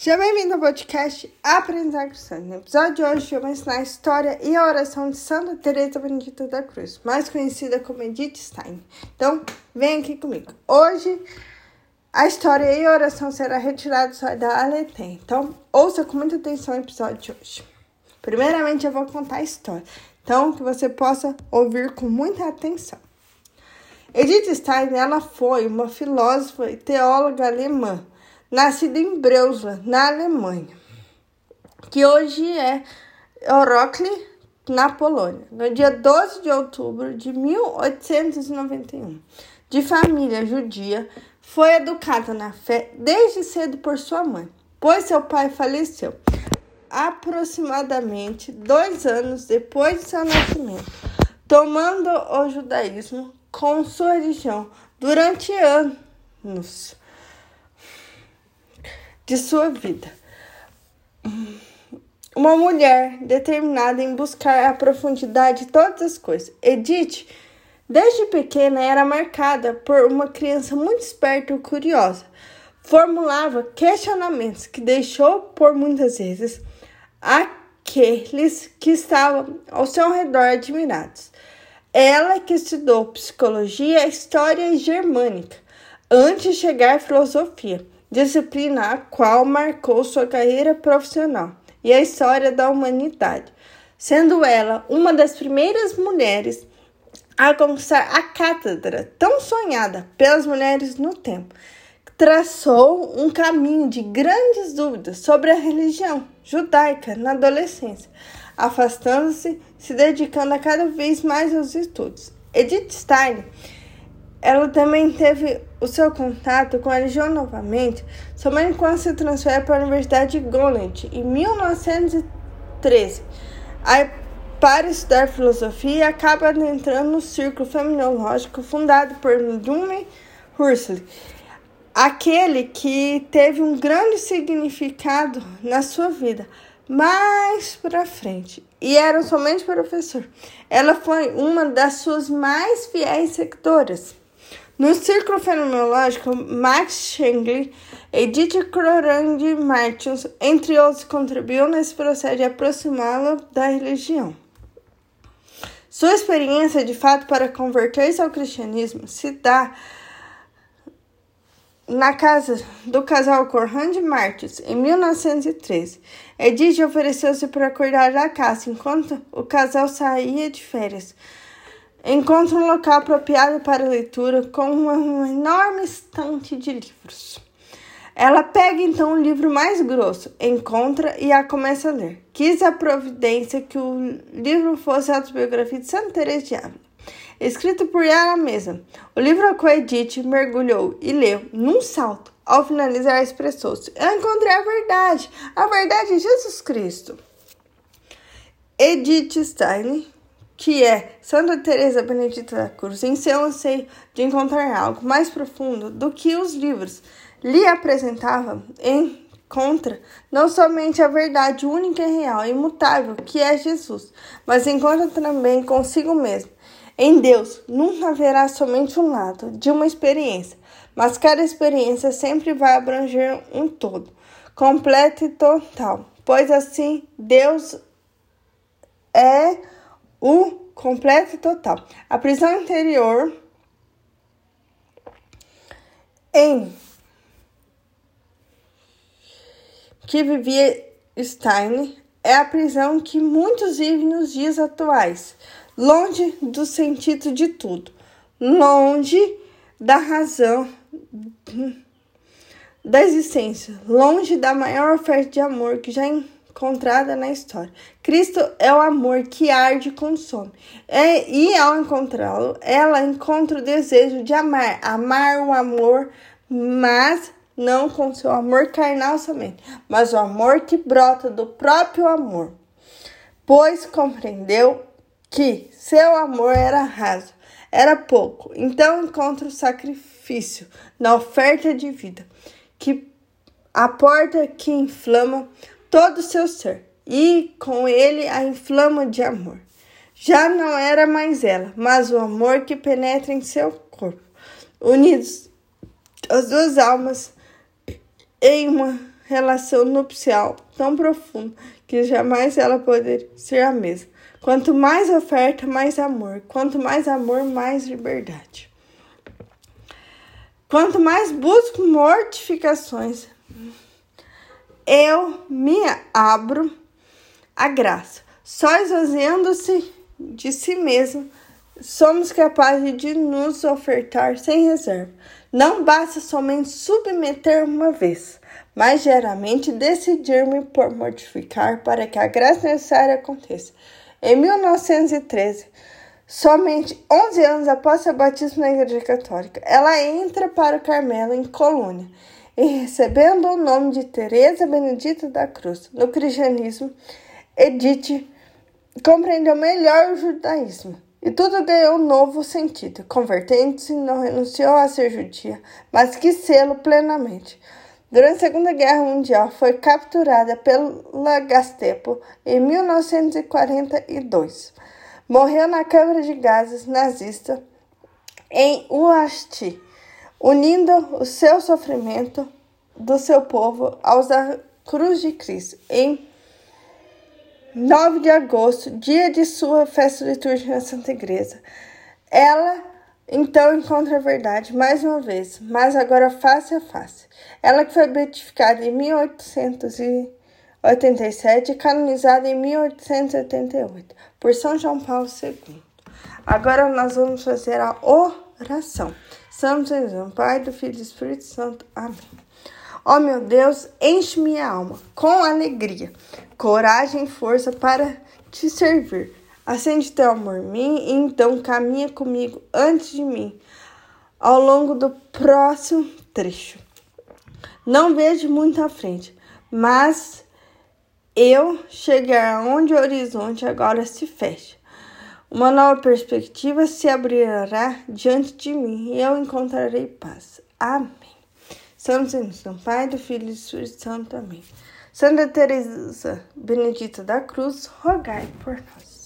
Seja bem-vindo ao podcast Aprendizar Cristã. No episódio de hoje eu vou ensinar a história e a oração de Santa Teresa Benedita da Cruz, mais conhecida como Edith Stein. Então, vem aqui comigo. Hoje a história e a oração será retirada só da Aletem. Então, ouça com muita atenção o episódio de hoje. Primeiramente, eu vou contar a história, então que você possa ouvir com muita atenção. Edith Stein, ela foi uma filósofa e teóloga alemã nascida em Breusla, na Alemanha, que hoje é Orokli, na Polônia, no dia 12 de outubro de 1891. De família judia, foi educada na fé desde cedo por sua mãe, pois seu pai faleceu aproximadamente dois anos depois de seu nascimento, tomando o judaísmo como sua religião durante anos de sua vida. Uma mulher determinada em buscar a profundidade de todas as coisas. Edith, desde pequena, era marcada por uma criança muito esperta e curiosa. Formulava questionamentos que deixou por muitas vezes aqueles que estavam ao seu redor admirados. Ela que estudou psicologia, história germânica antes de chegar à filosofia disciplina a qual marcou sua carreira profissional e a história da humanidade, sendo ela uma das primeiras mulheres a conquistar a cátedra tão sonhada pelas mulheres no tempo. Traçou um caminho de grandes dúvidas sobre a religião judaica na adolescência, afastando-se, se dedicando a cada vez mais aos estudos. Edith Stein ela também teve o seu contato com a religião novamente somente quando se transfere para a Universidade de Golent em 1913. Aí, para estudar filosofia, acaba entrando no círculo fenomenológico fundado por Ludwig Huxley, aquele que teve um grande significado na sua vida mais para frente e era somente professor. Ela foi uma das suas mais fiéis seguidoras. No círculo fenomenológico, Max Schengler, Edith Crorand Martins, entre outros, contribuiu nesse processo de aproximá-lo da religião. Sua experiência, de fato, para converter-se ao cristianismo se dá na casa do casal Corrand Martins, em 1913. Edith ofereceu-se para cuidar da casa enquanto o casal saía de férias. Encontra um local apropriado para leitura com uma enorme estante de livros. Ela pega então o livro mais grosso, encontra e a começa a ler. Quis a providência que o livro fosse a autobiografia de Santa Teresa de Ávila, escrito por ela mesma. O livro com Edith mergulhou e leu num salto. Ao finalizar, expressou-se: Eu encontrei a verdade. A verdade é Jesus Cristo. Edith Stein que é Santa Teresa Benedita da Cruz, em seu anseio de encontrar algo mais profundo do que os livros lhe apresentavam, encontra não somente a verdade única e real imutável que é Jesus, mas encontra também consigo mesmo. Em Deus nunca haverá somente um lado de uma experiência, mas cada experiência sempre vai abranger um todo, completo e total, pois assim Deus é o completo e total. A prisão interior em que vivia Stein é a prisão que muitos vivem nos dias atuais, longe do sentido de tudo, longe da razão da existência, longe da maior oferta de amor que já encontrada na história. Cristo é o amor que arde e consome. É, e ao encontrá-lo, ela encontra o desejo de amar, amar o amor, mas não com seu amor carnal somente, mas o amor que brota do próprio amor. Pois compreendeu que seu amor era raso, era pouco. Então encontra o sacrifício na oferta de vida, que a porta que inflama todo o seu ser, e com ele a inflama de amor. Já não era mais ela, mas o amor que penetra em seu corpo. Unidos, as duas almas em uma relação nupcial tão profunda que jamais ela poderia ser a mesma. Quanto mais oferta, mais amor. Quanto mais amor, mais liberdade. Quanto mais busco mortificações, eu me abro à graça. Só esvaziando-se de si mesmo, somos capazes de nos ofertar sem reserva. Não basta somente submeter uma vez, mas geralmente decidir-me por mortificar para que a graça necessária aconteça. Em 1913, somente 11 anos após seu batismo na Igreja Católica, ela entra para o Carmelo em Colônia e recebendo o nome de Teresa Benedita da Cruz no cristianismo, Edith compreendeu melhor o judaísmo e tudo ganhou um novo sentido. Convertendo-se, não renunciou a ser judia, mas quis sê-lo plenamente. Durante a Segunda Guerra Mundial, foi capturada pela Gestapo em 1942. Morreu na câmara de gases nazista em Uasti, unindo o seu sofrimento do seu povo aos da cruz de Cristo em 9 de agosto, dia de sua festa litúrgica na Santa Igreja. Ela então encontra a verdade mais uma vez, mas agora face a face. Ela que foi beatificada em 1887 e canonizada em 1888 por São João Paulo II. Agora nós vamos fazer a oração. Santo Jesus, Pai do Filho e do Espírito Santo. Amém. Ó oh, meu Deus, enche minha alma com alegria, coragem e força para te servir. Acende teu amor em mim e então caminha comigo antes de mim ao longo do próximo trecho. Não vejo muito à frente, mas eu chegar onde o horizonte agora se fecha. Uma nova perspectiva se abrirá diante de mim e eu encontrarei paz. Amém. Santo Senhor, Pai, do Filho e do Espírito Santo. Amém. Santa Teresa Benedita da Cruz, rogai por nós.